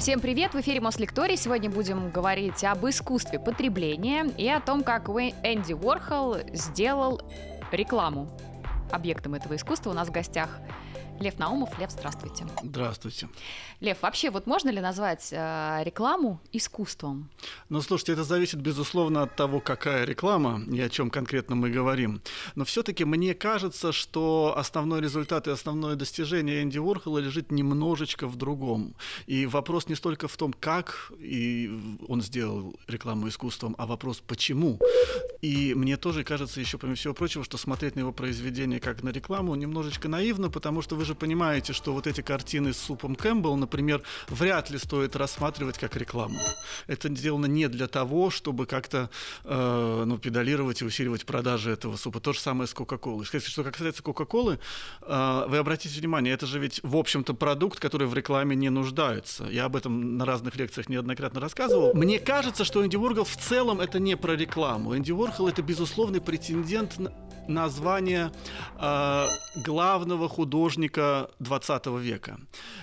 Всем привет! В эфире Мослекторий. Сегодня будем говорить об искусстве потребления и о том, как Энди Уорхол сделал рекламу. Объектом этого искусства у нас в гостях Лев Наумов. Лев, здравствуйте. Здравствуйте. Лев, вообще вот можно ли назвать э, рекламу искусством? Ну, слушайте, это зависит, безусловно, от того, какая реклама и о чем конкретно мы говорим. Но все-таки мне кажется, что основной результат и основное достижение Энди Уорхола лежит немножечко в другом. И вопрос не столько в том, как и он сделал рекламу искусством, а вопрос почему. И мне тоже кажется, еще помимо всего прочего, что смотреть на его произведение как на рекламу немножечко наивно, потому что вы же понимаете, что вот эти картины с супом Кэмпбелл, например, вряд ли стоит рассматривать как рекламу. Это сделано не для того, чтобы как-то э, ну, педалировать и усиливать продажи этого супа. То же самое с Кока-Колой. Что касается Кока-Колы, э, вы обратите внимание, это же ведь, в общем-то, продукт, который в рекламе не нуждается. Я об этом на разных лекциях неоднократно рассказывал. Мне кажется, что Энди Уорхол в целом это не про рекламу. Энди Уорхол это безусловный претендент на название э, главного художника 20 века.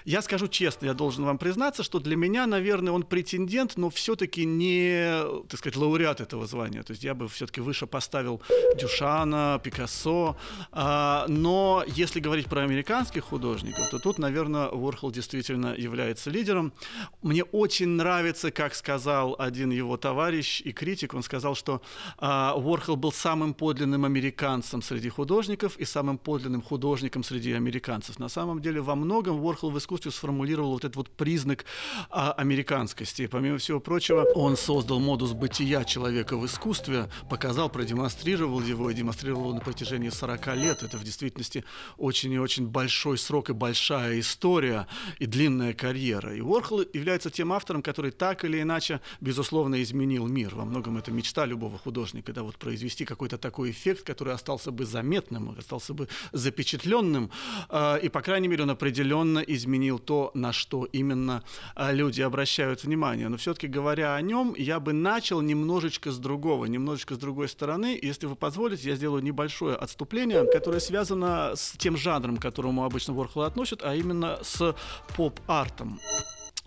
Я скажу честно, я должен вам признаться, что для меня, наверное, он претендент, но все-таки не, так сказать, лауреат этого звания. То есть я бы все-таки выше поставил Дюшана, Пикассо. Э, но если говорить про американских художников, то тут, наверное, Уорхол действительно является лидером. Мне очень нравится, как сказал один его товарищ и критик, он сказал, что э, Уорхол был самым подлинным американцем американцем среди художников и самым подлинным художником среди американцев. На самом деле во многом Уорхол в искусстве сформулировал вот этот вот признак а, американскости. Помимо всего прочего, он создал модус бытия человека в искусстве, показал, продемонстрировал его и демонстрировал на протяжении 40 лет. Это в действительности очень и очень большой срок и большая история и длинная карьера. И Уорхол является тем автором, который так или иначе, безусловно, изменил мир. Во многом это мечта любого художника, да, вот произвести какой-то такой эффект, который остался бы заметным, остался бы запечатленным, э, и, по крайней мере, он определенно изменил то, на что именно э, люди обращают внимание. Но все-таки говоря о нем, я бы начал немножечко с другого, немножечко с другой стороны. Если вы позволите, я сделаю небольшое отступление, которое связано с тем жанром, к которому обычно Ворхол относят, а именно с поп-артом.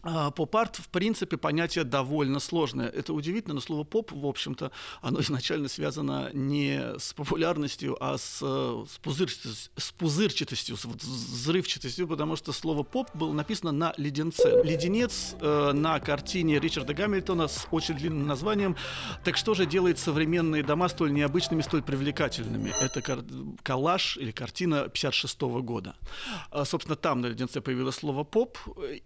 А, поп-арт, в принципе, понятие довольно сложное. Это удивительно, но слово поп, в общем-то, оно изначально связано не с популярностью, а с, с, пузырчатостью, с пузырчатостью, с взрывчатостью, потому что слово поп было написано на леденце. Леденец э, на картине Ричарда Гамильтона с очень длинным названием «Так что же делает современные дома столь необычными, столь привлекательными?» Это кар- коллаж или картина 56 года. А, собственно, там на леденце появилось слово поп,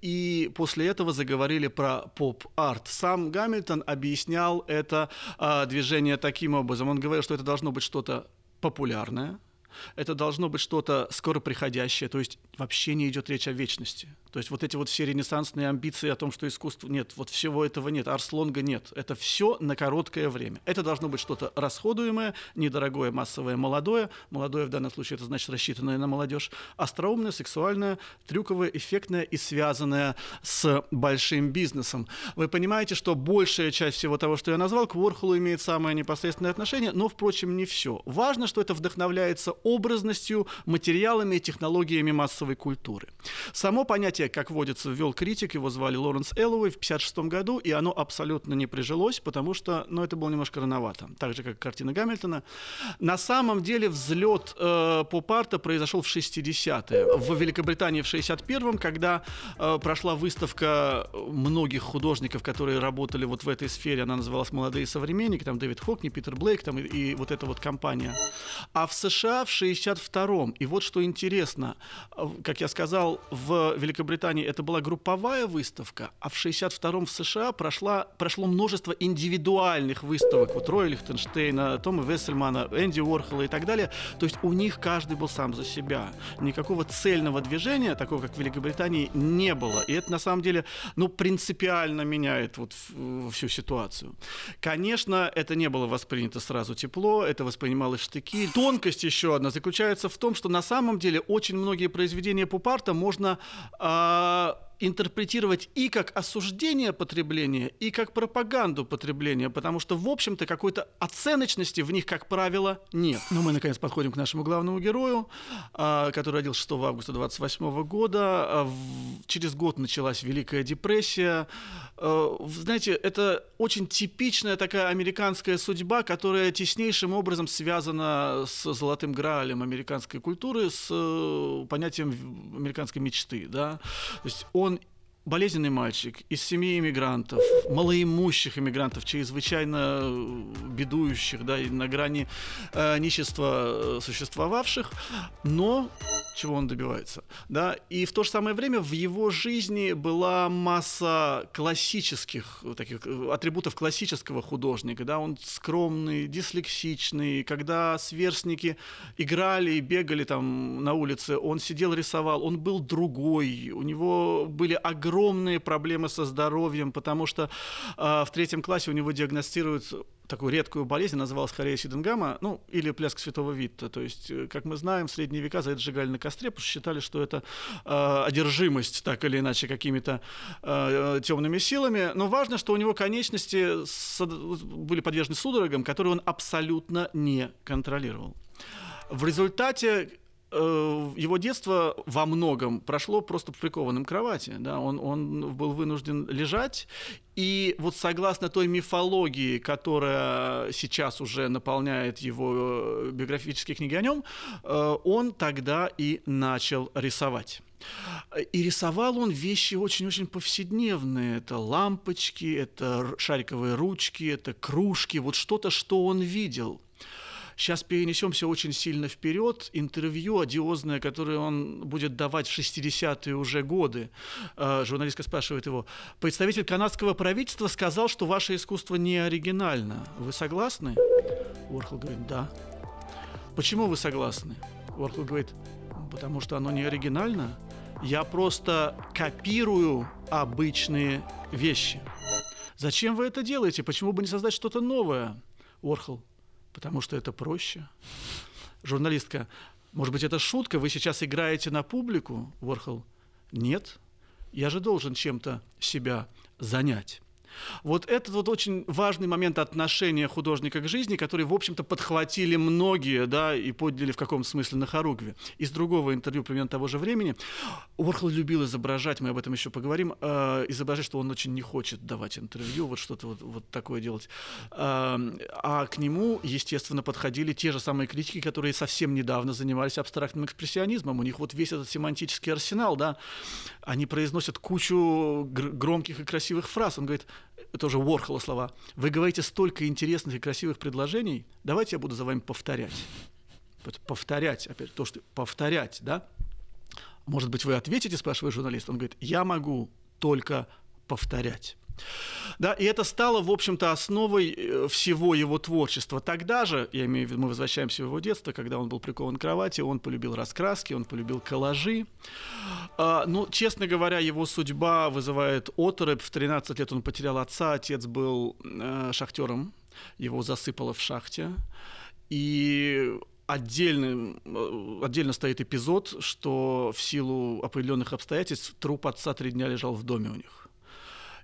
и после после этого заговорили про поп-арт. Сам Гамильтон объяснял это э, движение таким образом. Он говорил, что это должно быть что-то популярное, это должно быть что-то скоро приходящее, то есть вообще не идет речь о вечности. То есть вот эти вот все ренессансные амбиции о том, что искусство нет, вот всего этого нет, Арслонга нет. Это все на короткое время. Это должно быть что-то расходуемое, недорогое, массовое, молодое. Молодое в данном случае это значит рассчитанное на молодежь. Остроумное, сексуальное, трюковое, эффектное и связанное с большим бизнесом. Вы понимаете, что большая часть всего того, что я назвал, к Ворхолу имеет самое непосредственное отношение, но, впрочем, не все. Важно, что это вдохновляется образностью, материалами и технологиями массовой культуры. Само понятие понятие, как водится, ввел критик, его звали Лоренс Эллоуэй в 1956 году, и оно абсолютно не прижилось, потому что, ну, это было немножко рановато, так же, как картина Гамильтона. На самом деле взлет э, поп-арта произошел в 60-е. В Великобритании в 61-м, когда э, прошла выставка многих художников, которые работали вот в этой сфере, она называлась «Молодые современники», там Дэвид Хокни, Питер Блейк, там и, и вот эта вот компания. А в США в 62-м, и вот что интересно, э, как я сказал, в Великобритании Великобритании это была групповая выставка, а в 62-м в США прошла, прошло множество индивидуальных выставок. Вот Роя Лихтенштейна, Тома Вессельмана, Энди Уорхола и так далее. То есть у них каждый был сам за себя. Никакого цельного движения, такого как в Великобритании, не было. И это на самом деле ну, принципиально меняет вот всю ситуацию. Конечно, это не было воспринято сразу тепло, это воспринималось штыки. Тонкость еще одна заключается в том, что на самом деле очень многие произведения Пупарта можно э, Uh, интерпретировать и как осуждение потребления, и как пропаганду потребления, потому что, в общем-то, какой-то оценочности в них, как правило, нет. Но мы, наконец, подходим к нашему главному герою, а, который родился 6 августа 28 года. А, через год началась Великая депрессия. А, знаете, это очень типичная такая американская судьба, которая теснейшим образом связана с золотым граалем американской культуры, с э, понятием американской мечты. Да? То есть он болезненный мальчик из семьи иммигрантов, малоимущих иммигрантов, чрезвычайно э, бедующих, да, и на грани э, нищества э, существовавших, но чего он добивается, да, и в то же самое время в его жизни была масса классических таких э, атрибутов классического художника, да, он скромный, дислексичный, когда сверстники играли и бегали там на улице, он сидел рисовал, он был другой, у него были огромные огромные проблемы со здоровьем, потому что э, в третьем классе у него диагностируют такую редкую болезнь, называлась хорея Сиденгама, ну, или пляск святого Витта. То есть, э, как мы знаем, в средние века за это сжигали на костре, потому что считали, что это э, одержимость, так или иначе, какими-то э, темными силами. Но важно, что у него конечности были подвержены судорогам, которые он абсолютно не контролировал. В результате его детство во многом прошло просто прикованным к кровати. Да? Он, он был вынужден лежать. И вот согласно той мифологии, которая сейчас уже наполняет его э, биографические книги о нем, э, он тогда и начал рисовать. И рисовал он вещи очень-очень повседневные. Это лампочки, это шариковые ручки, это кружки, вот что-то, что он видел. Сейчас перенесемся очень сильно вперед. Интервью одиозное, которое он будет давать в 60-е уже годы. Э, журналистка спрашивает его. Представитель канадского правительства сказал, что ваше искусство не оригинально. Вы согласны? Уорхол говорит, да. Почему вы согласны? Уорхол говорит, потому что оно не оригинально. Я просто копирую обычные вещи. Зачем вы это делаете? Почему бы не создать что-то новое? Уорхол, потому что это проще. Журналистка, может быть, это шутка, вы сейчас играете на публику, Ворхол? Нет, я же должен чем-то себя занять. Вот этот вот очень важный момент отношения художника к жизни, который, в общем-то, подхватили многие, да, и подняли в каком-то смысле на хоругве. Из другого интервью примерно того же времени Уорхол любил изображать, мы об этом еще поговорим, э, изображать, что он очень не хочет давать интервью, вот что-то вот, вот такое делать. Э, а к нему, естественно, подходили те же самые критики, которые совсем недавно занимались абстрактным экспрессионизмом. У них вот весь этот семантический арсенал, да, они произносят кучу громких и красивых фраз. Он говорит, тоже Уорхола слова, вы говорите столько интересных и красивых предложений, давайте я буду за вами повторять. Повторять, опять то, что повторять, да? Может быть, вы ответите, спрашивает журналист. Он говорит, я могу только повторять. Да, и это стало, в общем-то, основой э, всего его творчества. Тогда же, я имею в виду, мы возвращаемся в его детство, когда он был прикован к кровати, он полюбил раскраски, он полюбил коллажи. А, ну, честно говоря, его судьба вызывает оторопь. В 13 лет он потерял отца, отец был э, шахтером, его засыпало в шахте. И отдельный, э, отдельно стоит эпизод, что в силу определенных обстоятельств труп отца три дня лежал в доме у них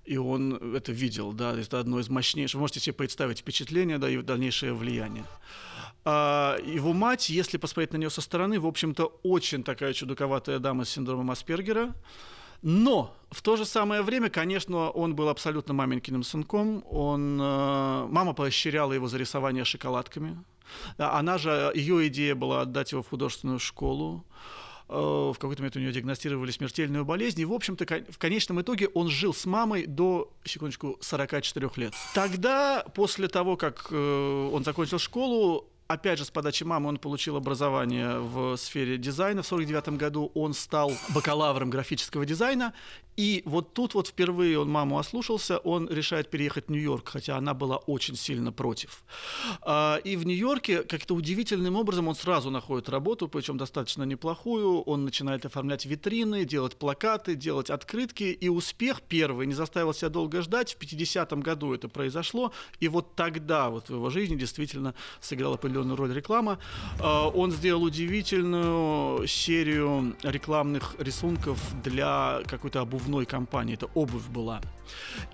и он это видел, да, это одно из мощнейших. Вы можете себе представить впечатление, да, и дальнейшее влияние. А его мать, если посмотреть на нее со стороны, в общем-то, очень такая чудаковатая дама с синдромом Аспергера. Но в то же самое время, конечно, он был абсолютно маменькиным сынком. Он, э, мама поощряла его за рисование шоколадками. Она же, ее идея была отдать его в художественную школу. Э, в какой-то момент у нее диагностировали смертельную болезнь, и, в общем-то, в конечном итоге он жил с мамой до, секундочку, 44 лет. Тогда, после того, как э, он закончил школу, опять же, с подачи мамы он получил образование в сфере дизайна. В 1949 году он стал бакалавром графического дизайна. И вот тут вот впервые он маму ослушался, он решает переехать в Нью-Йорк, хотя она была очень сильно против. А, и в Нью-Йорке как-то удивительным образом он сразу находит работу, причем достаточно неплохую. Он начинает оформлять витрины, делать плакаты, делать открытки. И успех первый не заставил себя долго ждать. В 50-м году это произошло. И вот тогда вот в его жизни действительно сыграла определенную определенную роль реклама. Э, он сделал удивительную серию рекламных рисунков для какой-то обувной компании. Это обувь была.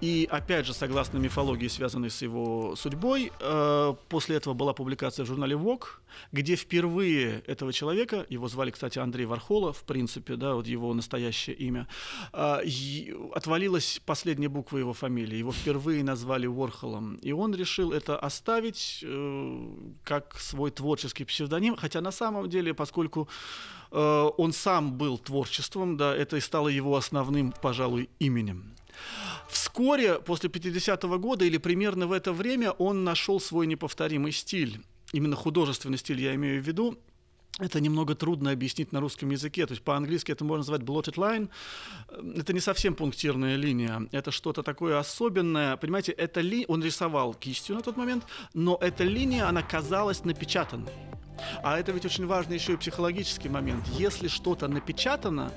И опять же, согласно мифологии, связанной с его судьбой, э, после этого была публикация в журнале Vogue, где впервые этого человека, его звали, кстати, Андрей Вархола, в принципе, да, вот его настоящее имя, э, отвалилась последняя буква его фамилии. Его впервые назвали Уорхолом. И он решил это оставить э, свой творческий псевдоним, хотя на самом деле, поскольку он сам был творчеством, да, это и стало его основным, пожалуй, именем. Вскоре, после 50-го года или примерно в это время, он нашел свой неповторимый стиль. Именно художественный стиль я имею в виду. Это немного трудно объяснить на русском языке. То есть по-английски это можно назвать blotted line. Это не совсем пунктирная линия. Это что-то такое особенное. Понимаете, это ли... он рисовал кистью на тот момент, но эта линия, она казалась напечатанной. А это ведь очень важный еще и психологический момент. Если что-то напечатано,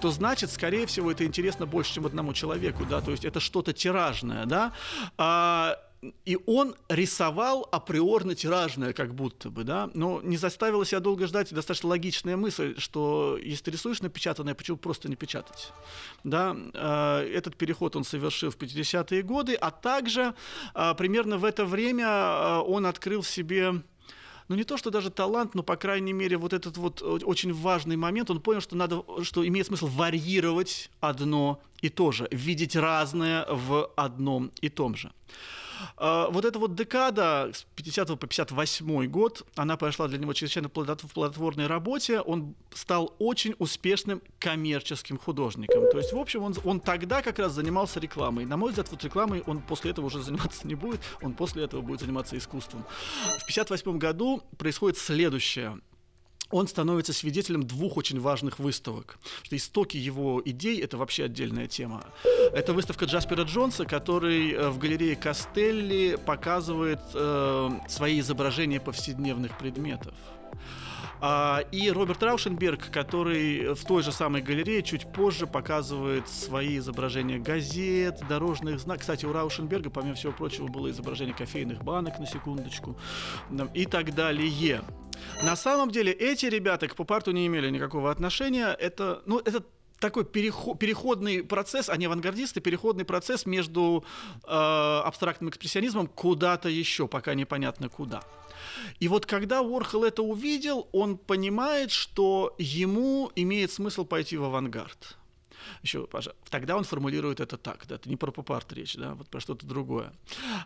то значит, скорее всего, это интересно больше, чем одному человеку, да, то есть это что-то тиражное, да. А, и он рисовал априорно тиражное, как будто бы, да, но не заставила себя долго ждать достаточно логичная мысль, что если ты рисуешь напечатанное, почему просто не печатать, да, э, этот переход он совершил в 50-е годы, а также э, примерно в это время э, он открыл в себе ну не то, что даже талант, но, по крайней мере, вот этот вот очень важный момент, он понял, что надо, что имеет смысл варьировать одно и то же, видеть разное в одном и том же. А, вот эта вот декада с 50 по 58 год, она прошла для него чрезвычайно в плодотворной работе. Он стал очень успешным коммерческим художником. То есть, в общем, он, он тогда как раз занимался рекламой. На мой взгляд, вот рекламой он после этого уже заниматься не будет, он после этого будет заниматься искусством. В 58 году происходит следующее он становится свидетелем двух очень важных выставок. Что истоки его идей — это вообще отдельная тема. Это выставка Джаспера Джонса, который э, в галерее Кастелли показывает э, свои изображения повседневных предметов. А, и Роберт Раушенберг, который в той же самой галерее чуть позже показывает свои изображения газет, дорожных знаков. Кстати, у Раушенберга, помимо всего прочего, было изображение кофейных банок, на секундочку, и так далее. На самом деле эти ребята к поп-арту не имели никакого отношения. Это, ну, это такой переход, переходный процесс, они авангардисты, переходный процесс между э, абстрактным экспрессионизмом куда-то еще, пока непонятно куда. И вот когда Уорхол это увидел, он понимает, что ему имеет смысл пойти в авангард еще, тогда он формулирует это так, да, это не про поп-арт речь, да, вот про что-то другое.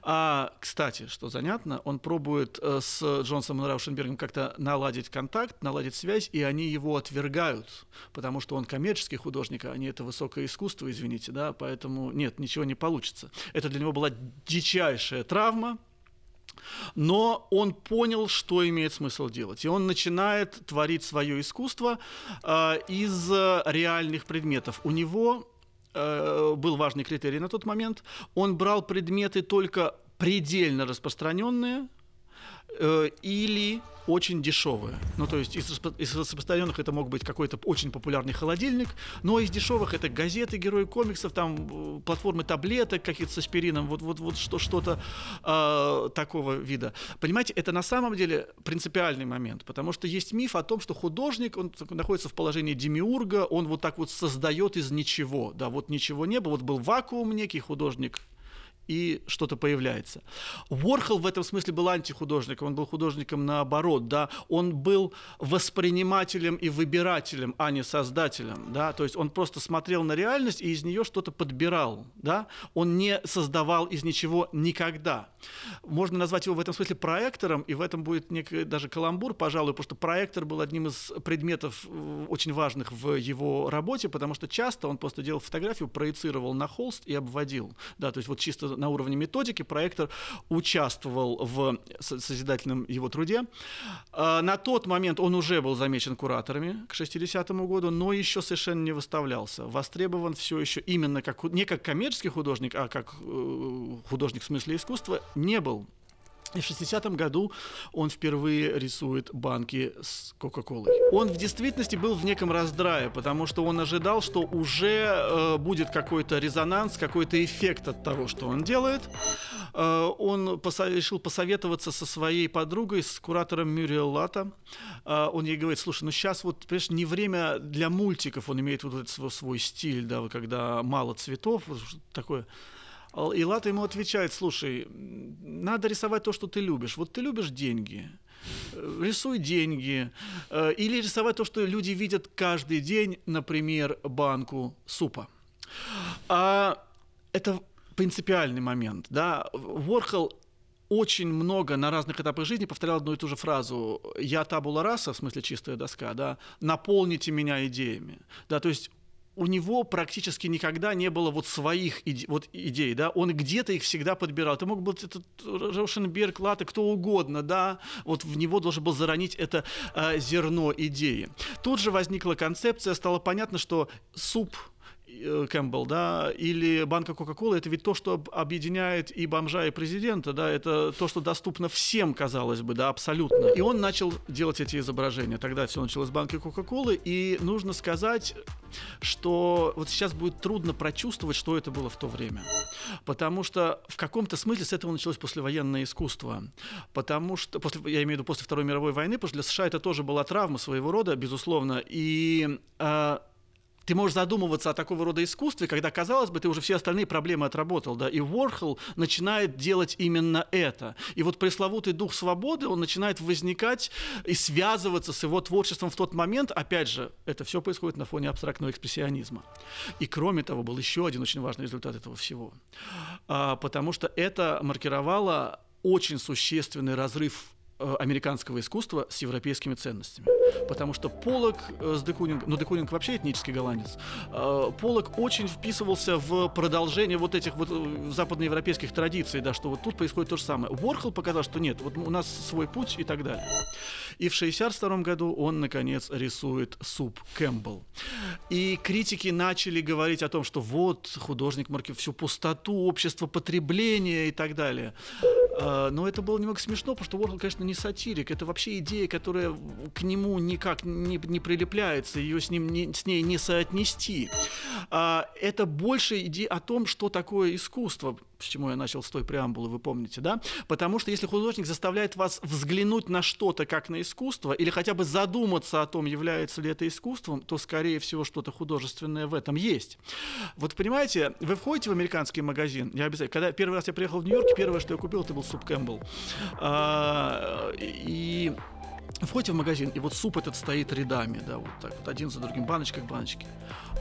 А, кстати, что занятно, он пробует э, с Джонсом и Раушенбергом как-то наладить контакт, наладить связь, и они его отвергают, потому что он коммерческий художник, а не это высокое искусство, извините, да, поэтому нет, ничего не получится. Это для него была дичайшая травма, но он понял, что имеет смысл делать. И он начинает творить свое искусство э, из реальных предметов. У него э, был важный критерий на тот момент. Он брал предметы только предельно распространенные э, или очень дешевые. Ну, то есть из, из распространенных это мог быть какой-то очень популярный холодильник, но из дешевых это газеты, герои комиксов, там э, платформы таблеток какие-то с аспирином, вот, вот, вот что, что-то э, такого вида. Понимаете, это на самом деле принципиальный момент, потому что есть миф о том, что художник, он находится в положении демиурга, он вот так вот создает из ничего, да, вот ничего не было, вот был вакуум некий художник, и что-то появляется. Уорхол в этом смысле был антихудожником, он был художником наоборот, да, он был воспринимателем и выбирателем, а не создателем, да, то есть он просто смотрел на реальность и из нее что-то подбирал, да, он не создавал из ничего никогда. Можно назвать его в этом смысле проектором, и в этом будет некий даже каламбур, пожалуй, потому что проектор был одним из предметов э, очень важных в его работе, потому что часто он просто делал фотографию, проецировал на холст и обводил, да, то есть вот чисто на уровне методики проектор участвовал в созидательном его труде. А, на тот момент он уже был замечен кураторами к 60-му году, но еще совершенно не выставлялся. Востребован все еще именно как, не как коммерческий художник, а как э, художник в смысле искусства не был. И в 60-м году он впервые рисует банки с Кока-Колой. Он в действительности был в неком раздрае, потому что он ожидал, что уже э, будет какой-то резонанс, какой-то эффект от того, что он делает. э, он решил посоветоваться со своей подругой, с куратором Мюриэл Лата. Э, он ей говорит, слушай, ну сейчас вот, понимаешь, не время для мультиков, он имеет вот этот свой, свой стиль, да, когда мало цветов, такое. И Лата ему отвечает, слушай, надо рисовать то, что ты любишь. Вот ты любишь деньги, рисуй деньги. Или рисовать то, что люди видят каждый день, например, банку супа. А это принципиальный момент. Да? Ворхол очень много на разных этапах жизни повторял одну и ту же фразу «я табула раса», в смысле чистая доска, да, «наполните меня идеями». Да, то есть у него практически никогда не было вот своих иде, вот идей, да, он где-то их всегда подбирал. Это мог быть этот Рошенберг, Лата, кто угодно, да, вот в него должен был заронить это э, зерно идеи. Тут же возникла концепция, стало понятно, что суп Кэмпбелл, да, или банка Кока-Кола, это ведь то, что объединяет и бомжа, и президента, да, это то, что доступно всем, казалось бы, да, абсолютно. И он начал делать эти изображения. Тогда все началось с банки Кока-Колы, и нужно сказать, что вот сейчас будет трудно прочувствовать, что это было в то время. Потому что в каком-то смысле с этого началось послевоенное искусство. Потому что, после, я имею в виду после Второй мировой войны, потому что для США это тоже была травма своего рода, безусловно, и э, ты можешь задумываться о такого рода искусстве, когда, казалось бы, ты уже все остальные проблемы отработал, да, и Уорхол начинает делать именно это. И вот пресловутый дух свободы, он начинает возникать и связываться с его творчеством в тот момент, опять же, это все происходит на фоне абстрактного экспрессионизма. И кроме того, был еще один очень важный результат этого всего, а, потому что это маркировало очень существенный разрыв американского искусства с европейскими ценностями. Потому что Полок э, с Декунинг, ну Декунинг вообще этнический голландец, э, Полок очень вписывался в продолжение вот этих вот западноевропейских традиций, да, что вот тут происходит то же самое. Уорхол показал, что нет, вот у нас свой путь и так далее. И в 1962 году он, наконец, рисует суп Кэмпбелл. И критики начали говорить о том, что вот художник марки всю пустоту общества потребления и так далее. Но это было немного смешно, потому что Уорхол, конечно, не сатирик, это вообще идея, которая к нему никак не, не прилепляется, ее с, ним не, с ней не соотнести. А, это больше идея о том, что такое искусство, с чему я начал с той преамбулы, вы помните, да? Потому что если художник заставляет вас взглянуть на что-то как на искусство, или хотя бы задуматься о том, является ли это искусством, то, скорее всего, что-то художественное в этом есть. Вот понимаете, вы входите в американский магазин, я обязательно, когда первый раз я приехал в Нью-Йорк, первое, что я купил, это был суп Кэмпбелл. А, и входите в магазин, и вот суп этот стоит рядами, да, вот так вот, один за другим, баночка к баночке.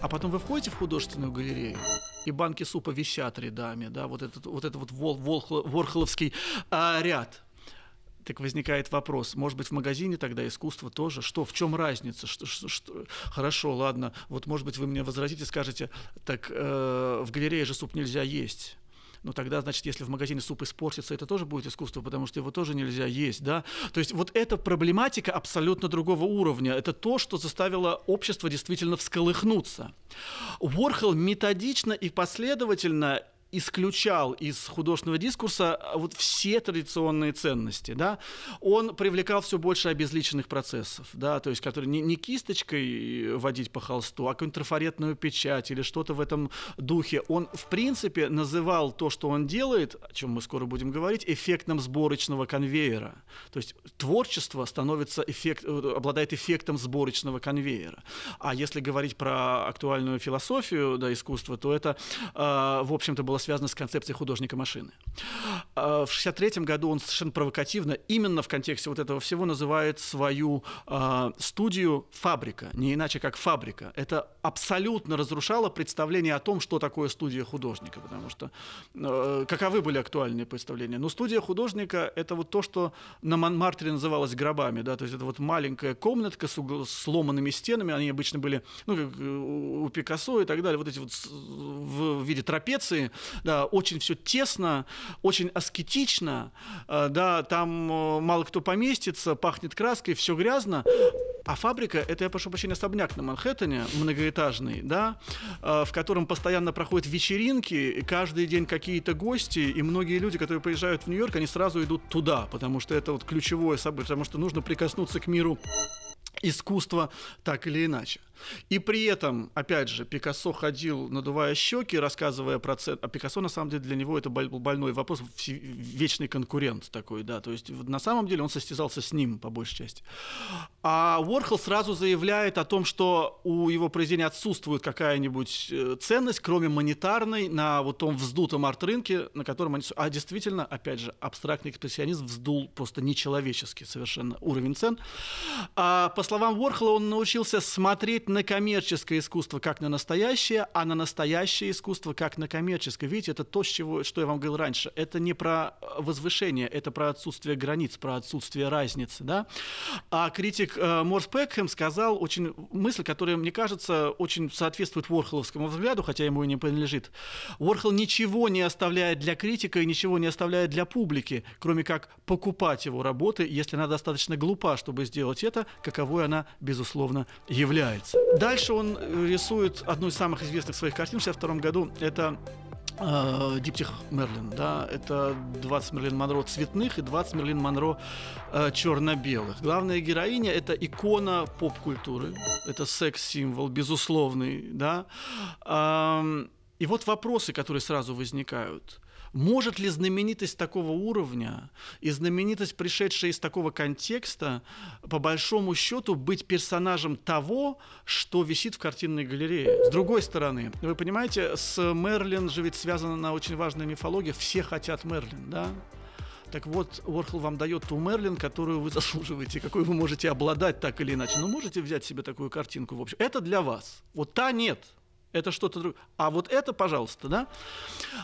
А потом вы входите в художественную галерею, и банки супа висят рядами, да, вот этот вот, этот вот вол, вол, ворхоловский а, ряд. Так возникает вопрос, может быть, в магазине тогда искусство тоже? Что, в чем разница? Что, что, что? Хорошо, ладно, вот, может быть, вы мне возразите, скажете, так э, в галерее же суп нельзя есть ну тогда, значит, если в магазине суп испортится, это тоже будет искусство, потому что его тоже нельзя есть, да. То есть вот эта проблематика абсолютно другого уровня. Это то, что заставило общество действительно всколыхнуться. Уорхол методично и последовательно исключал из художественного дискурса а, вот все традиционные ценности, да, он привлекал все больше обезличенных процессов, да, то есть, которые не, не кисточкой водить по холсту, а какую-нибудь трафаретную печать или что-то в этом духе. Он, в принципе, называл то, что он делает, о чем мы скоро будем говорить, эффектом сборочного конвейера. То есть творчество становится эффект, э, обладает эффектом сборочного конвейера. А если говорить про актуальную философию да, искусства, то это, э, в общем-то, было связано с концепцией художника машины. А, в 1963 году он совершенно провокативно, именно в контексте вот этого всего, называет свою э, студию «Фабрика», не иначе как «Фабрика». Это абсолютно разрушало представление о том, что такое студия художника, потому что э, каковы были актуальные представления? Ну, студия художника — это вот то, что на Монмартре называлось гробами, да, то есть это вот маленькая комнатка с, сломанными стенами, они обычно были, ну, как у Пикассо и так далее, вот эти вот в виде трапеции, да, очень все тесно, очень аскетично, э, да, там э, мало кто поместится, пахнет краской, все грязно. А фабрика – это, я прошу прощения, особняк на Манхэттене, многоэтажный, да, э, в котором постоянно проходят вечеринки, каждый день какие-то гости, и многие люди, которые приезжают в Нью-Йорк, они сразу идут туда, потому что это вот ключевое событие, потому что нужно прикоснуться к миру искусства так или иначе. И при этом, опять же, Пикассо ходил, надувая щеки, рассказывая про цены. А Пикассо, на самом деле, для него это был больной вопрос, вечный конкурент такой, да. То есть, на самом деле, он состязался с ним, по большей части. А Уорхол сразу заявляет о том, что у его произведения отсутствует какая-нибудь э, ценность, кроме монетарной, на вот том вздутом арт-рынке, на котором они... А действительно, опять же, абстрактный экспрессионизм вздул просто нечеловеческий совершенно уровень цен. А, по словам Уорхола, он научился смотреть на коммерческое искусство как на настоящее, а на настоящее искусство как на коммерческое. Видите, это то, чего, что я вам говорил раньше. Это не про возвышение, это про отсутствие границ, про отсутствие разницы. Да? А критик э, Морс Пекхэм сказал очень мысль, которая, мне кажется, очень соответствует Уорхоловскому взгляду, хотя ему и не принадлежит. Уорхол ничего не оставляет для критика и ничего не оставляет для публики, кроме как покупать его работы, если она достаточно глупа, чтобы сделать это, каковой она, безусловно, является. Дальше он э, рисует одну из самых известных своих картин в 1962 году. Это э, Диптих Мерлин, да, это 20 Мерлин Монро цветных и 20 Мерлин Монро э, черно-белых. Главная героиня это икона поп-культуры, это секс-символ, безусловный, да. Эм, и вот вопросы, которые сразу возникают. Может ли знаменитость такого уровня и знаменитость, пришедшая из такого контекста, по большому счету быть персонажем того, что висит в картинной галерее? С другой стороны, вы понимаете, с Мерлин же ведь связана на очень важная мифология. Все хотят Мерлин, да? Так вот, Уорхол вам дает ту Мерлин, которую вы заслуживаете, какой вы можете обладать так или иначе. Ну, можете взять себе такую картинку, в общем. Это для вас. Вот та нет это что-то другое. А вот это, пожалуйста, да.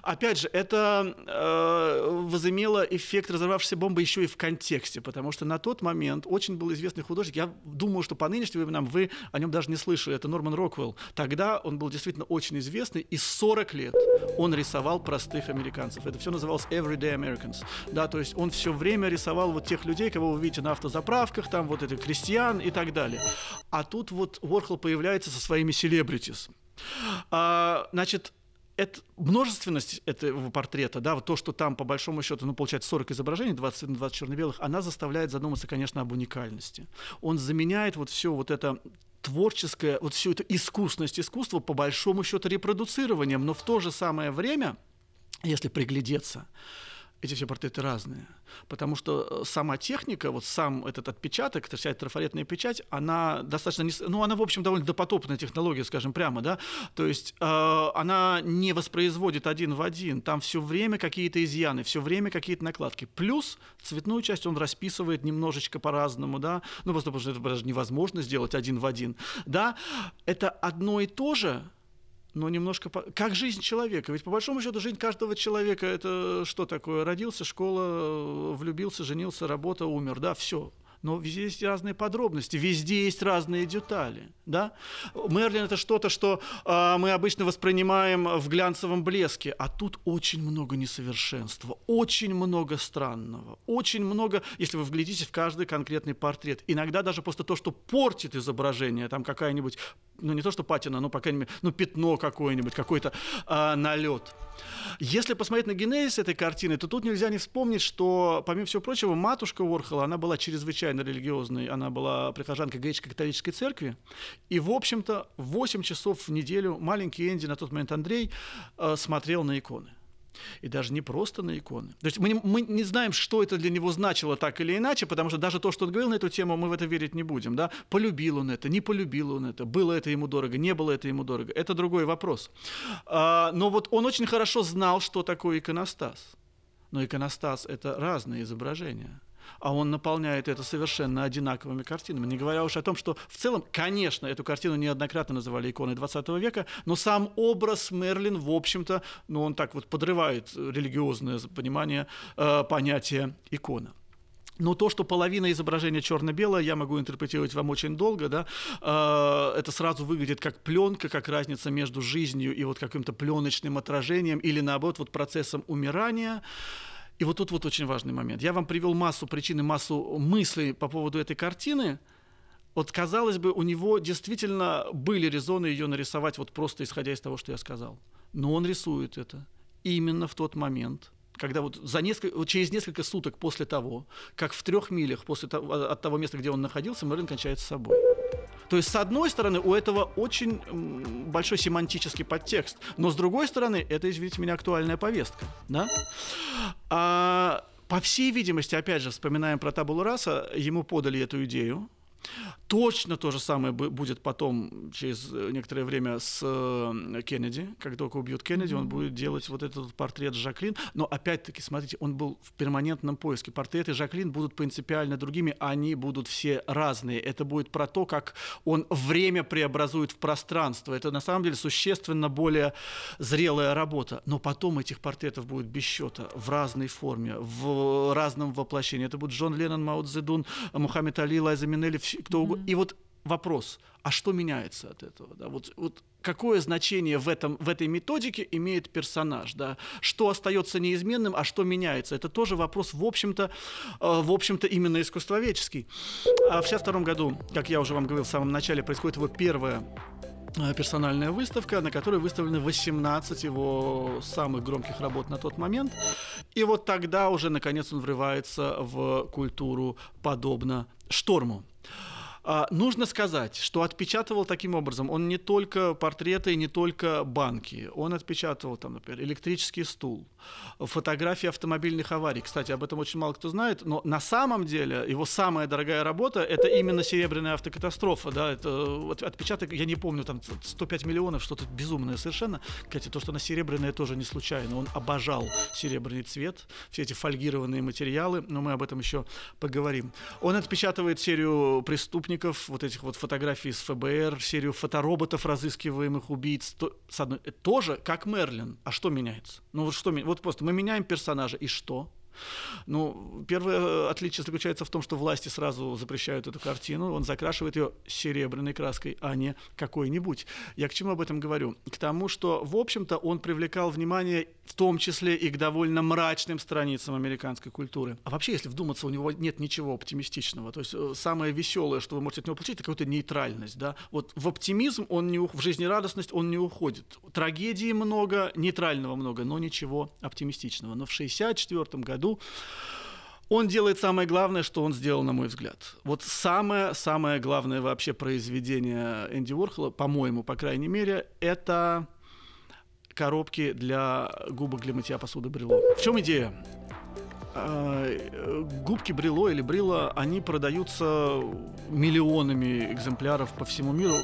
Опять же, это э, возымело эффект разорвавшейся бомбы еще и в контексте, потому что на тот момент очень был известный художник. Я думаю, что по нынешним временам вы о нем даже не слышали. Это Норман Роквелл. Тогда он был действительно очень известный, и 40 лет он рисовал простых американцев. Это все называлось Everyday Americans. Да, то есть он все время рисовал вот тех людей, кого вы видите на автозаправках, там вот этих крестьян и так далее. А тут вот Уорхол появляется со своими селебритис. А, значит, это множественность этого портрета, да, вот то, что там по большому счету, ну, получается 40 изображений, 20 на 20 черно-белых, она заставляет задуматься, конечно, об уникальности. Он заменяет вот все вот это творческое, вот всю эту искусность искусства по большому счету репродуцированием, но в то же самое время, если приглядеться, эти все портреты разные. Потому что э, сама техника, вот сам этот отпечаток, вся эта трафаретная печать, она достаточно, не, ну, она, в общем, довольно допотопная технология, скажем прямо, да, то есть э, она не воспроизводит один в один, там все время какие-то изъяны, все время какие-то накладки. Плюс цветную часть он расписывает немножечко по-разному, да, ну, просто потому что это даже невозможно сделать один в один, да, это одно и то же, но немножко... По... Как жизнь человека? Ведь по большому счету жизнь каждого человека это что такое? Родился, школа, влюбился, женился, работа, умер, да, все но везде есть разные подробности, везде есть разные детали. Да? Мерлин это что-то, что э, мы обычно воспринимаем в глянцевом блеске, а тут очень много несовершенства, очень много странного, очень много, если вы вглядитесь в каждый конкретный портрет. Иногда даже просто то, что портит изображение, там какая-нибудь, ну не то что патина, но, по крайней мере, ну пятно какое-нибудь, какой-то э, налет. Если посмотреть на генезис этой картины, то тут нельзя не вспомнить, что, помимо всего прочего, матушка Уорхола, она была чрезвычайно религиозной, она была прихожанкой греческой католической церкви, и, в общем-то, 8 часов в неделю маленький Энди, на тот момент Андрей, э, смотрел на иконы. И даже не просто на иконы. То есть мы не, мы не знаем, что это для него значило так или иначе, потому что даже то, что он говорил на эту тему, мы в это верить не будем. Да? Полюбил он это, не полюбил он это, было это ему дорого, не было это ему дорого. Это другой вопрос. А, но вот он очень хорошо знал, что такое иконостас. Но иконостас – это разные изображения а он наполняет это совершенно одинаковыми картинами. Не говоря уж о том, что в целом, конечно, эту картину неоднократно называли иконой 20 века, но сам образ Мерлин, в общем-то, ну, он так вот подрывает религиозное понимание э, понятия икона. Но то, что половина изображения черно-белое, я могу интерпретировать вам очень долго, да, э, это сразу выглядит как пленка, как разница между жизнью и вот каким-то пленочным отражением или наоборот вот процессом умирания. И вот тут вот очень важный момент. Я вам привел массу причин и массу мыслей по поводу этой картины. Вот, казалось бы, у него действительно были резоны ее нарисовать вот просто исходя из того, что я сказал. Но он рисует это именно в тот момент, когда вот за несколько, вот через несколько суток после того, как в трех милях после того, от того места, где он находился, Мерлин кончает с собой. То есть, с одной стороны, у этого очень большой семантический подтекст, но с другой стороны, это, извините меня, актуальная повестка. Да? А, по всей видимости, опять же, вспоминаем про Табулу Раса, ему подали эту идею, Точно то же самое будет потом, через э, некоторое время, с э, Кеннеди. Как только убьют Кеннеди, он будет делать вот этот портрет Жаклин. Но опять-таки, смотрите, он был в перманентном поиске. Портреты Жаклин будут принципиально другими, они будут все разные. Это будет про то, как он время преобразует в пространство. Это на самом деле существенно более зрелая работа. Но потом этих портретов будет без счета, в разной форме, в разном воплощении. Это будет Джон Леннон, Мао Цзэдун, Мухаммед Али, Лайза Минелли, кто угодно и вот вопрос, а что меняется от этого? Да? Вот, вот какое значение в, этом, в этой методике имеет персонаж? Да? Что остается неизменным, а что меняется? Это тоже вопрос, в общем-то, э, в общем-то именно искусствоведческий. А в 1962 году, как я уже вам говорил в самом начале, происходит его первая э, персональная выставка, на которой выставлены 18 его самых громких работ на тот момент. И вот тогда уже, наконец, он врывается в культуру подобно шторму. А, нужно сказать, что отпечатывал таким образом он не только портреты, не только банки. Он отпечатывал, там, например, электрический стул, фотографии автомобильных аварий. Кстати, об этом очень мало кто знает, но на самом деле его самая дорогая работа – это именно серебряная автокатастрофа. Да? Это отпечаток, я не помню, там 105 миллионов, что-то безумное совершенно. Кстати, то, что она серебряная, тоже не случайно. Он обожал серебряный цвет, все эти фольгированные материалы, но мы об этом еще поговорим. Он отпечатывает серию преступников вот этих вот фотографий из ФБР, серию фотороботов, разыскиваемых убийц, то, с одной, тоже как Мерлин. А что меняется? Ну вот что, вот просто мы меняем персонажа, и что? Ну, первое э, отличие заключается в том, что власти сразу запрещают эту картину, он закрашивает ее серебряной краской, а не какой-нибудь. Я к чему об этом говорю? К тому, что, в общем-то, он привлекал внимание в том числе и к довольно мрачным страницам американской культуры. А вообще, если вдуматься, у него нет ничего оптимистичного. То есть э, самое веселое, что вы можете от него получить, это какая-то нейтральность. Да? Вот в оптимизм он не, в жизнерадостность он не уходит. Трагедии много, нейтрального много, но ничего оптимистичного. Но в 1964 году году. Он делает самое главное, что он сделал, на мой взгляд. Вот самое-самое главное вообще произведение Энди Уорхола, по-моему, по крайней мере, это коробки для губок для мытья посуды Брело. В чем идея? А, губки Брело или Брила, они продаются миллионами экземпляров по всему миру.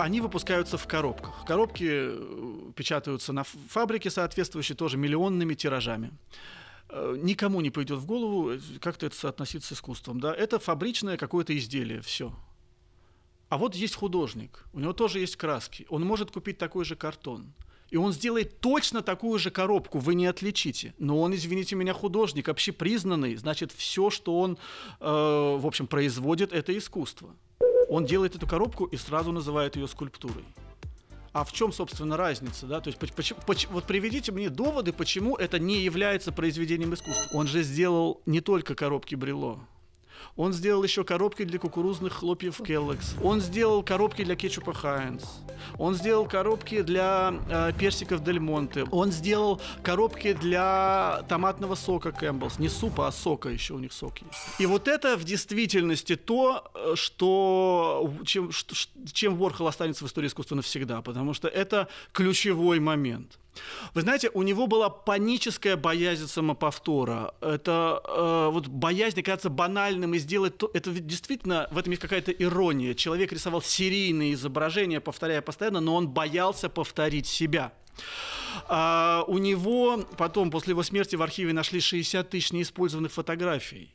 Они выпускаются в коробках. Коробки э, печатаются на фабрике соответствующие тоже миллионными тиражами э, никому не пойдет в голову э, как-то это соотносить с искусством. Да? Это фабричное какое-то изделие, все. А вот есть художник, у него тоже есть краски, он может купить такой же картон. И он сделает точно такую же коробку, вы не отличите. Но он, извините меня, художник, общепризнанный, значит, все, что он, э, в общем, производит, это искусство он делает эту коробку и сразу называет ее скульптурой. А в чем, собственно, разница? Да? То есть, почему, почему, вот приведите мне доводы, почему это не является произведением искусства. Он же сделал не только коробки Брело. Он сделал еще коробки для кукурузных хлопьев Kellogg's. Он сделал коробки для кетчупа Heinz. Он сделал коробки для э, персиков Del Monte. Он сделал коробки для томатного сока Campbell's. Не супа, а сока еще у них сок есть. И вот это в действительности то, э, что, чем, чем Ворхол останется в истории искусства навсегда, потому что это ключевой момент. Вы знаете, у него была паническая боязнь самоповтора. Это э, вот боязнь кажется банальным и сделать то. Это действительно в этом есть какая-то ирония. Человек рисовал серийные изображения, повторяя постоянно, но он боялся повторить себя. А, у него потом, после его смерти, в архиве нашли 60 тысяч неиспользованных фотографий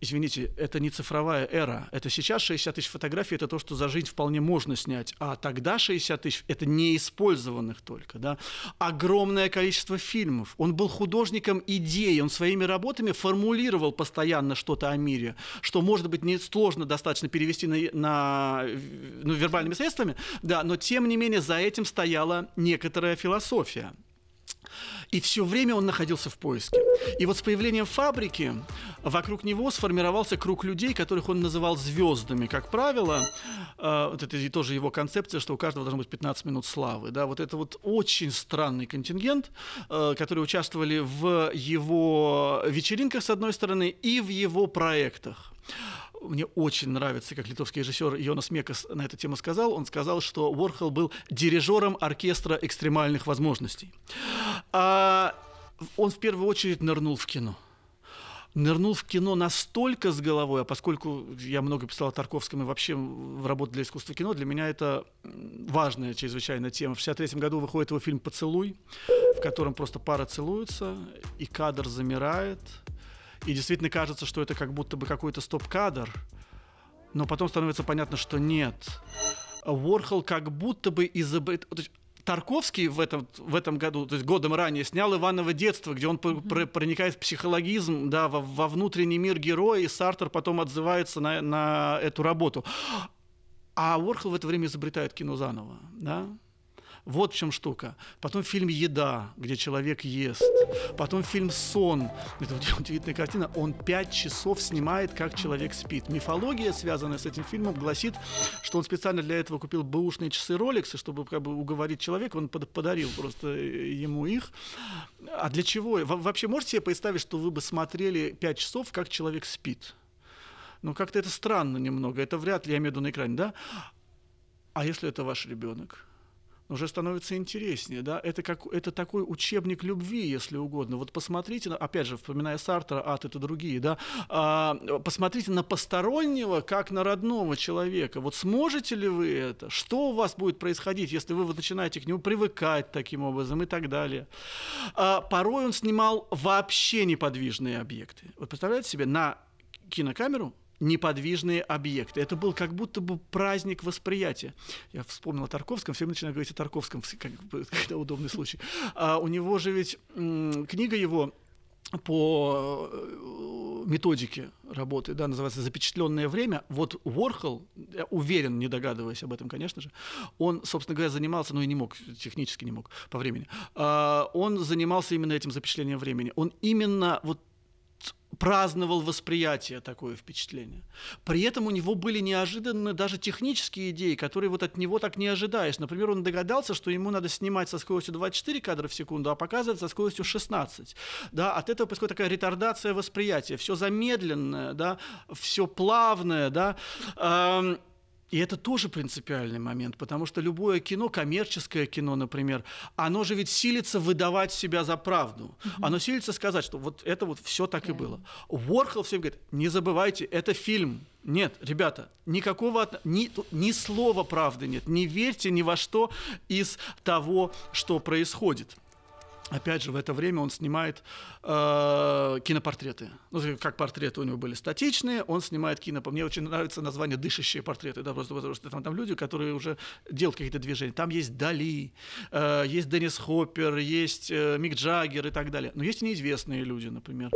извините, это не цифровая эра. Это сейчас 60 тысяч фотографий, это то, что за жизнь вполне можно снять. А тогда 60 тысяч – это неиспользованных только. Да? Огромное количество фильмов. Он был художником идей, он своими работами формулировал постоянно что-то о мире, что, может быть, не сложно достаточно перевести на, на ну, вербальными средствами, да, но, тем не менее, за этим стояла некоторая философия. И все время он находился в поиске. И вот с появлением фабрики вокруг него сформировался круг людей, которых он называл звездами. Как правило, э, вот это тоже его концепция, что у каждого должно быть 15 минут славы. Да? Вот это вот очень странный контингент, э, которые участвовали в его вечеринках, с одной стороны, и в его проектах. Мне очень нравится, как литовский режиссер Йонас Мекас на эту тему сказал. Он сказал, что Уорхол был дирижером оркестра экстремальных возможностей. А он в первую очередь нырнул в кино нырнул в кино настолько с головой, а поскольку я много писал о Тарковском и вообще в работе для искусства кино, для меня это важная чрезвычайно тема. В 1963 году выходит его фильм «Поцелуй», в котором просто пара целуется, и кадр замирает, и действительно кажется, что это как будто бы какой-то стоп-кадр, но потом становится понятно, что нет. Уорхол как будто бы изобрет... Тарковский в этом, в этом году, то есть годом ранее, снял «Иваново детство», где он mm-hmm. проникает в психологизм, да, во, во внутренний мир героя, и Сартер потом отзывается на, на эту работу. А Уорхол в это время изобретает кино заново. Да? Вот в чем штука. Потом фильм «Еда», где человек ест. Потом фильм «Сон». Это удивительная картина. Он пять часов снимает, как человек спит. Мифология, связанная с этим фильмом, гласит, что он специально для этого купил бэушные часы Rolex, чтобы как бы уговорить человека, он подарил просто ему их. А для чего? вообще можете себе представить, что вы бы смотрели пять часов, как человек спит? Ну, как-то это странно немного. Это вряд ли я имею в виду на экране, да? А если это ваш ребенок? Уже становится интереснее, да, это, как, это такой учебник любви, если угодно. Вот посмотрите, опять же, вспоминая Сартра, Ад это другие, да, а, посмотрите на постороннего, как на родного человека. Вот сможете ли вы это? Что у вас будет происходить, если вы вот начинаете к нему привыкать таким образом и так далее? А, порой он снимал вообще неподвижные объекты. Вот представляете себе, на кинокамеру неподвижные объекты. Это был как будто бы праздник восприятия. Я вспомнил о Тарковском, все начинают говорить о Тарковском, когда удобный случай. А у него же ведь книга его по э, методике работы, да, называется «Запечатленное время». Вот Уорхол, я уверен, не догадываясь об этом, конечно же, он, собственно говоря, занимался, ну и не мог, технически не мог по времени, а, он занимался именно этим запечатлением времени. Он именно вот праздновал восприятие такое впечатление. При этом у него были неожиданные даже технические идеи, которые вот от него так не ожидаешь. Например, он догадался, что ему надо снимать со скоростью 24 кадра в секунду, а показывать со скоростью 16. Да, от этого происходит такая ретардация восприятия. Все замедленное, да, все плавное. Да, эм, и это тоже принципиальный момент, потому что любое кино, коммерческое кино, например, оно же ведь силится выдавать себя за правду. Mm-hmm. Оно силится сказать, что вот это вот все так yeah. и было. Уорхол всем говорит, не забывайте, это фильм. Нет, ребята, никакого, ни, ни слова правды нет. Не верьте ни во что из того, что происходит. Опять же, в это время он снимает э, кинопортреты. Ну, как портреты у него были статичные, он снимает кино. Мне очень нравится название «дышащие портреты», да, просто потому что там, там люди, которые уже делают какие-то движения. Там есть Дали, э, есть Деннис Хоппер, есть э, Мик Джаггер и так далее. Но есть и неизвестные люди, например.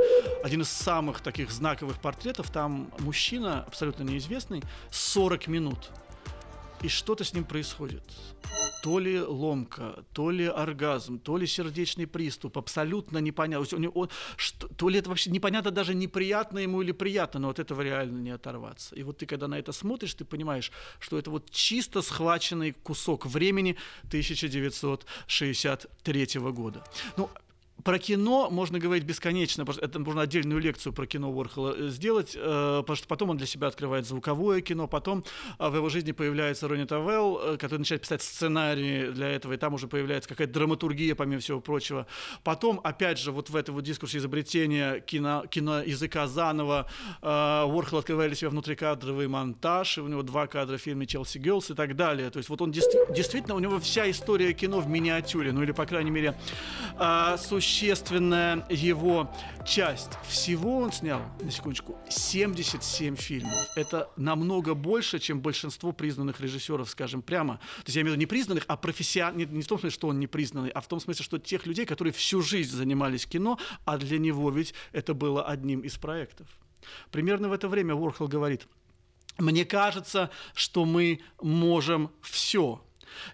Один из самых таких знаковых портретов, там мужчина, абсолютно неизвестный, 40 минут. И что-то с ним происходит то ли ломка, то ли оргазм, то ли сердечный приступ, абсолютно непонятно. Он, он, что, то ли это вообще непонятно даже неприятно ему или приятно, но от этого реально не оторваться. И вот ты когда на это смотришь, ты понимаешь, что это вот чисто схваченный кусок времени 1963 года. Ну, про кино можно говорить бесконечно, это можно отдельную лекцию про кино Уорхола э, сделать, э, потому что потом он для себя открывает звуковое кино, потом э, в его жизни появляется Ронни Тавелл, который начинает писать сценарии для этого, и там уже появляется какая-то драматургия, помимо всего прочего. Потом, опять же, вот в этом вот дискурсе изобретения кино, киноязыка заново Уорхол открывает для себя внутрикадровый монтаж, и у него два кадра в фильме «Челси Гелс» и так далее. То есть вот он действительно, у него вся история кино в миниатюре, ну или, по крайней мере, существует существенная его часть. Всего он снял, на секундочку, 77 фильмов. Это намного больше, чем большинство признанных режиссеров, скажем прямо. То есть я имею в виду не признанных, а профессиональных. Не, не в том смысле, что он не признанный, а в том смысле, что тех людей, которые всю жизнь занимались кино, а для него ведь это было одним из проектов. Примерно в это время Уорхол говорит, мне кажется, что мы можем все.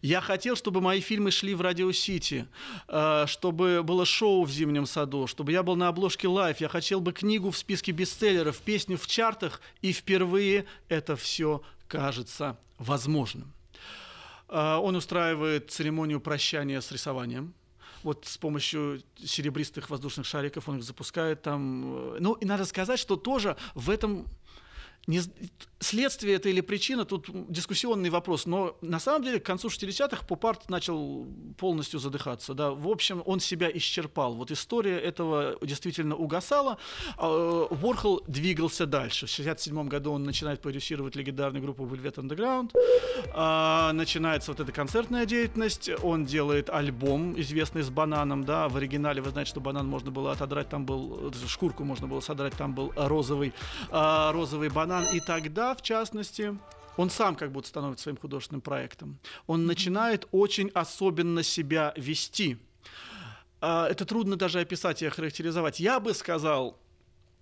Я хотел, чтобы мои фильмы шли в Радио Сити, э, чтобы было шоу в Зимнем саду, чтобы я был на обложке лайф. Я хотел бы книгу в списке бестселлеров, песню в чартах, и впервые это все кажется возможным. Э, он устраивает церемонию прощания с рисованием вот с помощью серебристых воздушных шариков он их запускает там. Э, ну, и надо сказать, что тоже в этом не, следствие это или причина, тут дискуссионный вопрос. Но на самом деле к концу 60-х поп-арт начал полностью задыхаться. Да. В общем, он себя исчерпал. Вот история этого действительно угасала. А, Ворхол двигался дальше. В 67 году он начинает продюсировать легендарную группу Velvet Underground. А, начинается вот эта концертная деятельность. Он делает альбом, известный с бананом. Да. В оригинале вы знаете, что банан можно было отодрать, там был шкурку можно было содрать, там был розовый, а, розовый банан. И тогда, в частности, он сам как будто становится своим художественным проектом. Он начинает очень особенно себя вести. А, это трудно даже описать и охарактеризовать. Я бы сказал,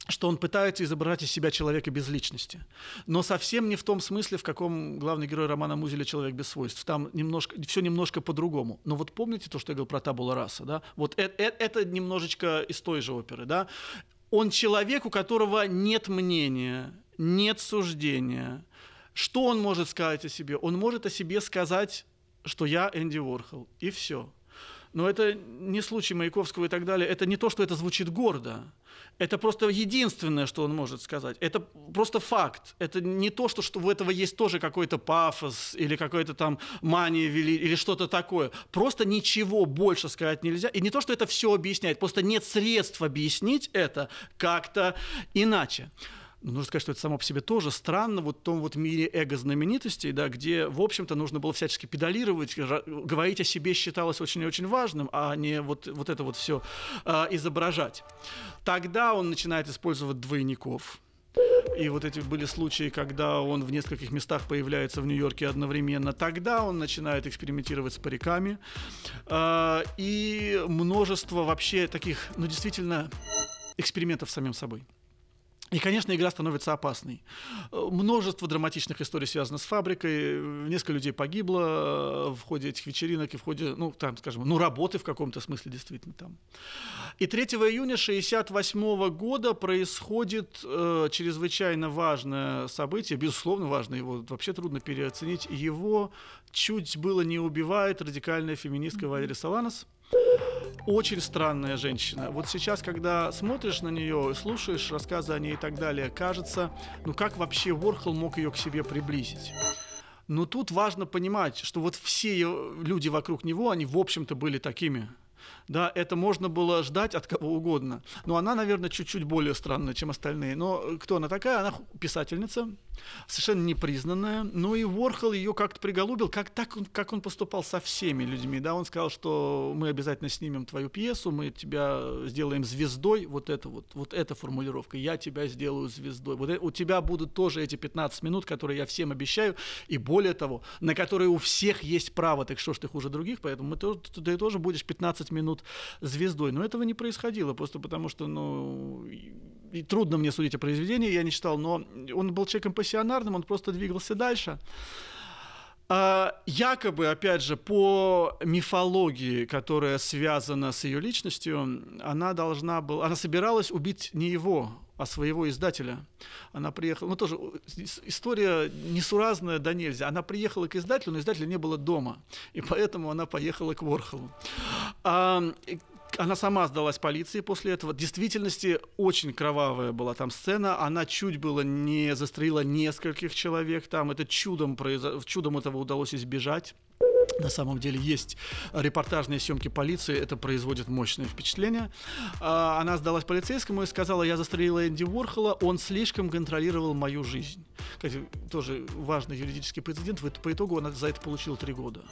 что он пытается изображать из себя человека без личности. Но совсем не в том смысле, в каком главный герой романа Музеля «Человек без свойств». Там немножко, все немножко по-другому. Но вот помните то, что я говорил про табула раса? Да? Вот это, это, это немножечко из той же оперы. Да? Он человек, у которого нет мнения, нет суждения. Что он может сказать о себе? Он может о себе сказать, что я Энди Уорхол, и все. Но это не случай Маяковского и так далее. Это не то, что это звучит гордо. Это просто единственное, что он может сказать. Это просто факт. Это не то, что, что в этого есть тоже какой-то пафос или какой-то там мания вели, или что-то такое. Просто ничего больше сказать нельзя. И не то, что это все объясняет. Просто нет средств объяснить это как-то иначе. Но нужно сказать, что это само по себе тоже странно, вот в том вот мире эго-знаменитостей, да, где, в общем-то, нужно было всячески педалировать, говорить о себе считалось очень и очень важным, а не вот, вот это вот все э, изображать. Тогда он начинает использовать двойников, и вот эти были случаи, когда он в нескольких местах появляется в Нью-Йорке одновременно. Тогда он начинает экспериментировать с париками. Э, и множество вообще таких, ну, действительно, экспериментов с самим собой. И, конечно, игра становится опасной. Множество драматичных историй связано с фабрикой. Несколько людей погибло э, в ходе этих вечеринок и в ходе, ну, там, скажем, ну, работы в каком-то смысле действительно там. И 3 июня 1968 года происходит э, чрезвычайно важное событие, безусловно важное, его вообще трудно переоценить. Его чуть было не убивает радикальная феминистка Валерия Саланос – очень странная женщина. Вот сейчас, когда смотришь на нее, слушаешь рассказы о ней и так далее, кажется, ну как вообще Ворхол мог ее к себе приблизить? Но тут важно понимать, что вот все люди вокруг него, они в общем-то были такими да, это можно было ждать от кого угодно. Но она, наверное, чуть-чуть более странная, чем остальные. Но кто она такая? Она писательница, совершенно непризнанная. Ну и Ворхол ее как-то приголубил, как, так, как он поступал со всеми людьми. Да? Он сказал, что мы обязательно снимем твою пьесу, мы тебя сделаем звездой. Вот это вот, вот эта формулировка. Я тебя сделаю звездой. Вот это, у тебя будут тоже эти 15 минут, которые я всем обещаю. И более того, на которые у всех есть право. Так что ж ты хуже других, поэтому мы тоже, ты тоже будешь 15 минут звездой. Но этого не происходило, просто потому что, ну, и трудно мне судить о произведении, я не читал, но он был человеком пассионарным, он просто двигался дальше. А, якобы, опять же, по мифологии, которая связана с ее личностью, она должна была, она собиралась убить не его, а своего издателя. Она приехала, ну тоже история несуразная да нельзя. Она приехала к издателю, но издателя не было дома, и поэтому она поехала к Ворхолу. А, она сама сдалась полиции после этого. В действительности очень кровавая была там сцена. Она чуть было не застрелила нескольких человек там. Это чудом, произо... чудом этого удалось избежать. На самом деле есть репортажные съемки полиции, это производит мощное впечатление. А, она сдалась полицейскому и сказала, я застрелила Энди Уорхола, он слишком контролировал мою жизнь. Кстати, тоже важный юридический прецедент, по итогу она за это получила три года.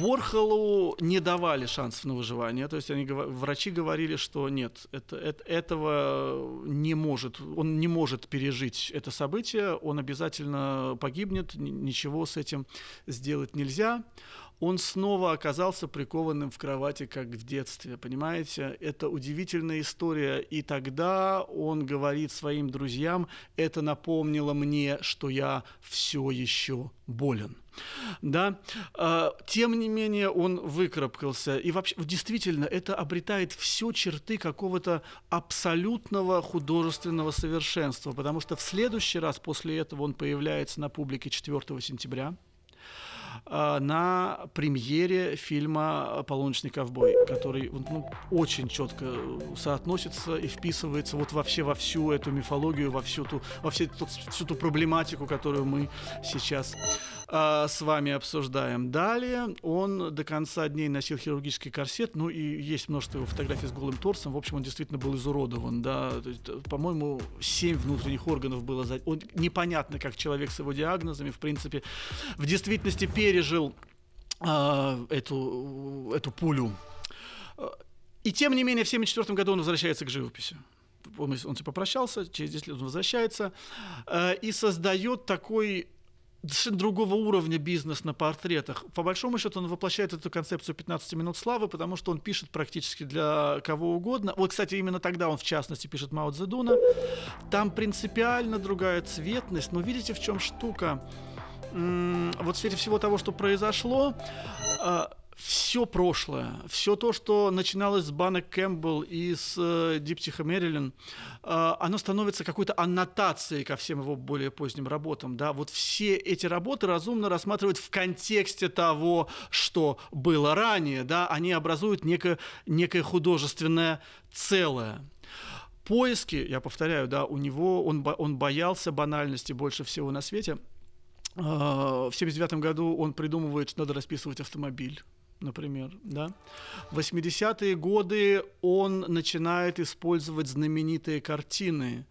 Уорхолу не давали шансов на выживание, то есть они, врачи говорили, что нет, это, это, этого не может, он не может пережить это событие, он обязательно погибнет, ничего с этим сделать нельзя он снова оказался прикованным в кровати, как в детстве, понимаете? Это удивительная история. И тогда он говорит своим друзьям, это напомнило мне, что я все еще болен. Да? А, тем не менее, он выкарабкался. И вообще, действительно, это обретает все черты какого-то абсолютного художественного совершенства, потому что в следующий раз после этого он появляется на публике 4 сентября на премьере фильма «Полуночный ковбой», который ну, очень четко соотносится и вписывается вот вообще во всю эту мифологию, во всю ту, во всю, ту, всю ту проблематику, которую мы сейчас э, с вами обсуждаем. Далее он до конца дней носил хирургический корсет, ну и есть множество его фотографий с голым торсом. В общем, он действительно был изуродован, да. По-моему, семь внутренних органов было... За... Он непонятно, как человек с его диагнозами, в принципе, в действительности пережил э, эту, эту пулю. И тем не менее, в 1974 году он возвращается к живописи он, он попрощался, через 10 лет он возвращается э, и создает такой совершенно другого уровня бизнес на портретах. По большому счету он воплощает эту концепцию 15 минут славы, потому что он пишет практически для кого угодно. Вот, кстати, именно тогда он, в частности, пишет Мао Цзэдуна. Там принципиально другая цветность, но видите, в чем штука? Вот в свете всего того, что произошло, а, все прошлое, все то, что начиналось с Бана Кэмпбелл и с э, Диптиха Мэрилин, э, оно становится какой-то аннотацией ко всем его более поздним работам. Да? Вот все эти работы разумно рассматривать в контексте того, что было ранее. Да? Они образуют некое, некое художественное целое поиски, я повторяю, да, у него он, он боялся банальности больше всего на свете. Э, в 1979 году он придумывает, что надо расписывать автомобиль например, да. В 80-е годы он начинает использовать знаменитые картины,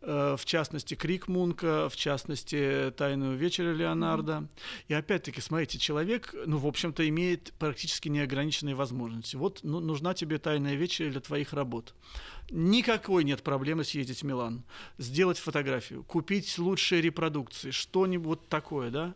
э, в частности, Крик Мунка, в частности, Тайную вечерю Леонардо. И опять-таки, смотрите, человек, ну, в общем-то, имеет практически неограниченные возможности. Вот ну, нужна тебе Тайная вечеря для твоих работ. Никакой нет проблемы съездить в Милан, сделать фотографию, купить лучшие репродукции, что-нибудь такое, да?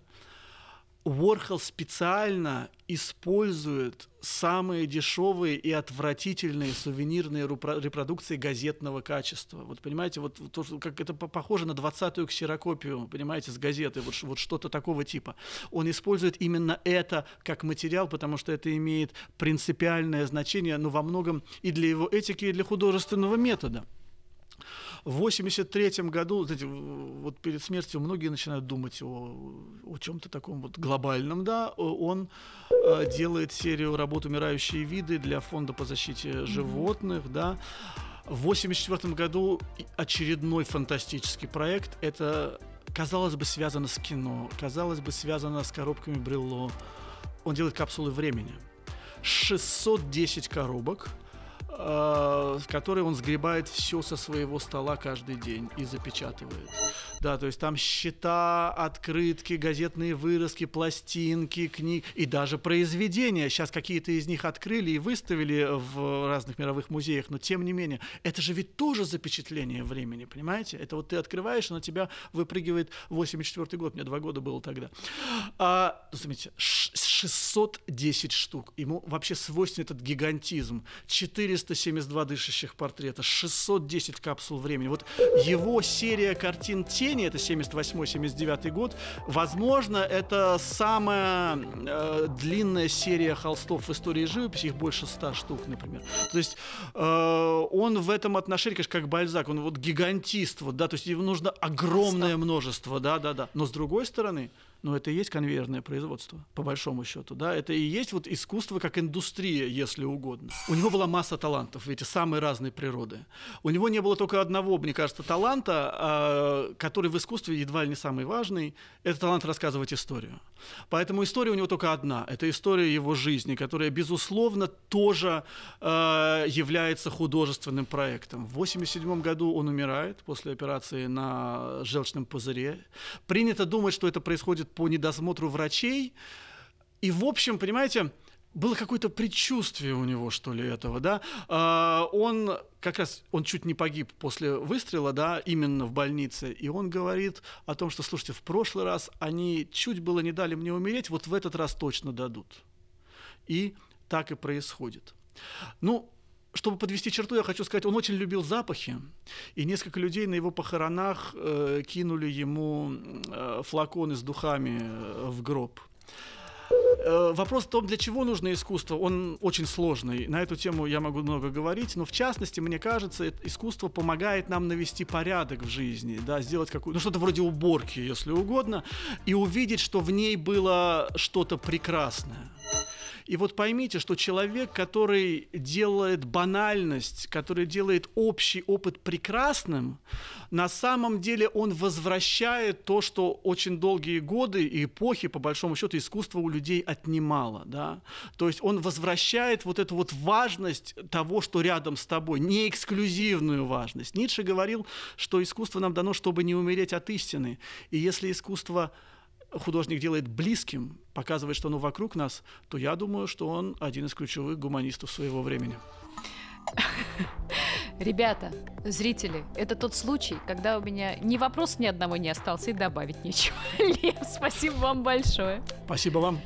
Уорхол специально использует самые дешевые и отвратительные сувенирные репродукции газетного качества. Вот понимаете, вот то, как это похоже на 20-ю ксерокопию, понимаете, с газеты, вот, вот что-то такого типа. Он использует именно это как материал, потому что это имеет принципиальное значение, ну, во многом и для его этики, и для художественного метода. В 1983 году, знаете, вот перед смертью многие начинают думать о, о чем-то таком вот глобальном, да, он э, делает серию работ «Умирающие виды» для фонда по защите животных, mm-hmm. да. В 1984 году очередной фантастический проект, это, казалось бы, связано с кино, казалось бы, связано с коробками Брилло. Он делает капсулы времени. 610 коробок – в которой он сгребает все со своего стола каждый день и запечатывает. Да, то есть там счета, открытки, газетные вырезки, пластинки, книг и даже произведения. Сейчас какие-то из них открыли и выставили в разных мировых музеях, но тем не менее, это же ведь тоже запечатление времени, понимаете? Это вот ты открываешь, на тебя выпрыгивает 84 год, мне два года было тогда. А, заметьте, 610 штук. Ему вообще свойственен этот гигантизм. 400 372 дышащих портрета, 610 капсул времени. Вот его серия картин «Тени», это 78-79 год, возможно, это самая э, длинная серия холстов в истории живописи, их больше 100 штук, например. То есть э, он в этом отношении, конечно, как Бальзак, он вот гигантист, вот, да, то есть ему нужно огромное 100. множество, да-да-да. Но с другой стороны, но это и есть конвейерное производство, по большому счету. Да? Это и есть вот искусство как индустрия, если угодно. У него была масса талантов, эти самые разные природы. У него не было только одного, мне кажется, таланта, а, который в искусстве едва ли не самый важный. Это талант рассказывать историю. Поэтому история у него только одна. Это история его жизни, которая, безусловно, тоже э, является художественным проектом. В 1987 году он умирает после операции на желчном пузыре. Принято думать, что это происходит по недосмотру врачей. И, в общем, понимаете, было какое-то предчувствие у него, что ли, этого, да. А, он как раз, он чуть не погиб после выстрела, да, именно в больнице, и он говорит о том, что, слушайте, в прошлый раз они чуть было не дали мне умереть, вот в этот раз точно дадут. И так и происходит. Ну, чтобы подвести черту, я хочу сказать, он очень любил запахи, и несколько людей на его похоронах э, кинули ему э, флаконы с духами э, в гроб. э, вопрос в том, для чего нужно искусство, он очень сложный. На эту тему я могу много говорить, но в частности, мне кажется, искусство помогает нам навести порядок в жизни, да, сделать какую ну что-то вроде уборки, если угодно, и увидеть, что в ней было что-то прекрасное. И вот поймите, что человек, который делает банальность, который делает общий опыт прекрасным, на самом деле он возвращает то, что очень долгие годы и эпохи, по большому счету, искусство у людей отнимало. Да? То есть он возвращает вот эту вот важность того, что рядом с тобой, не эксклюзивную важность. Ницше говорил, что искусство нам дано, чтобы не умереть от истины. И если искусство художник делает близким, показывает, что оно вокруг нас, то я думаю, что он один из ключевых гуманистов своего времени. Ребята, зрители, это тот случай, когда у меня ни вопрос ни одного не остался и добавить нечего. Лев, спасибо вам большое. Спасибо вам.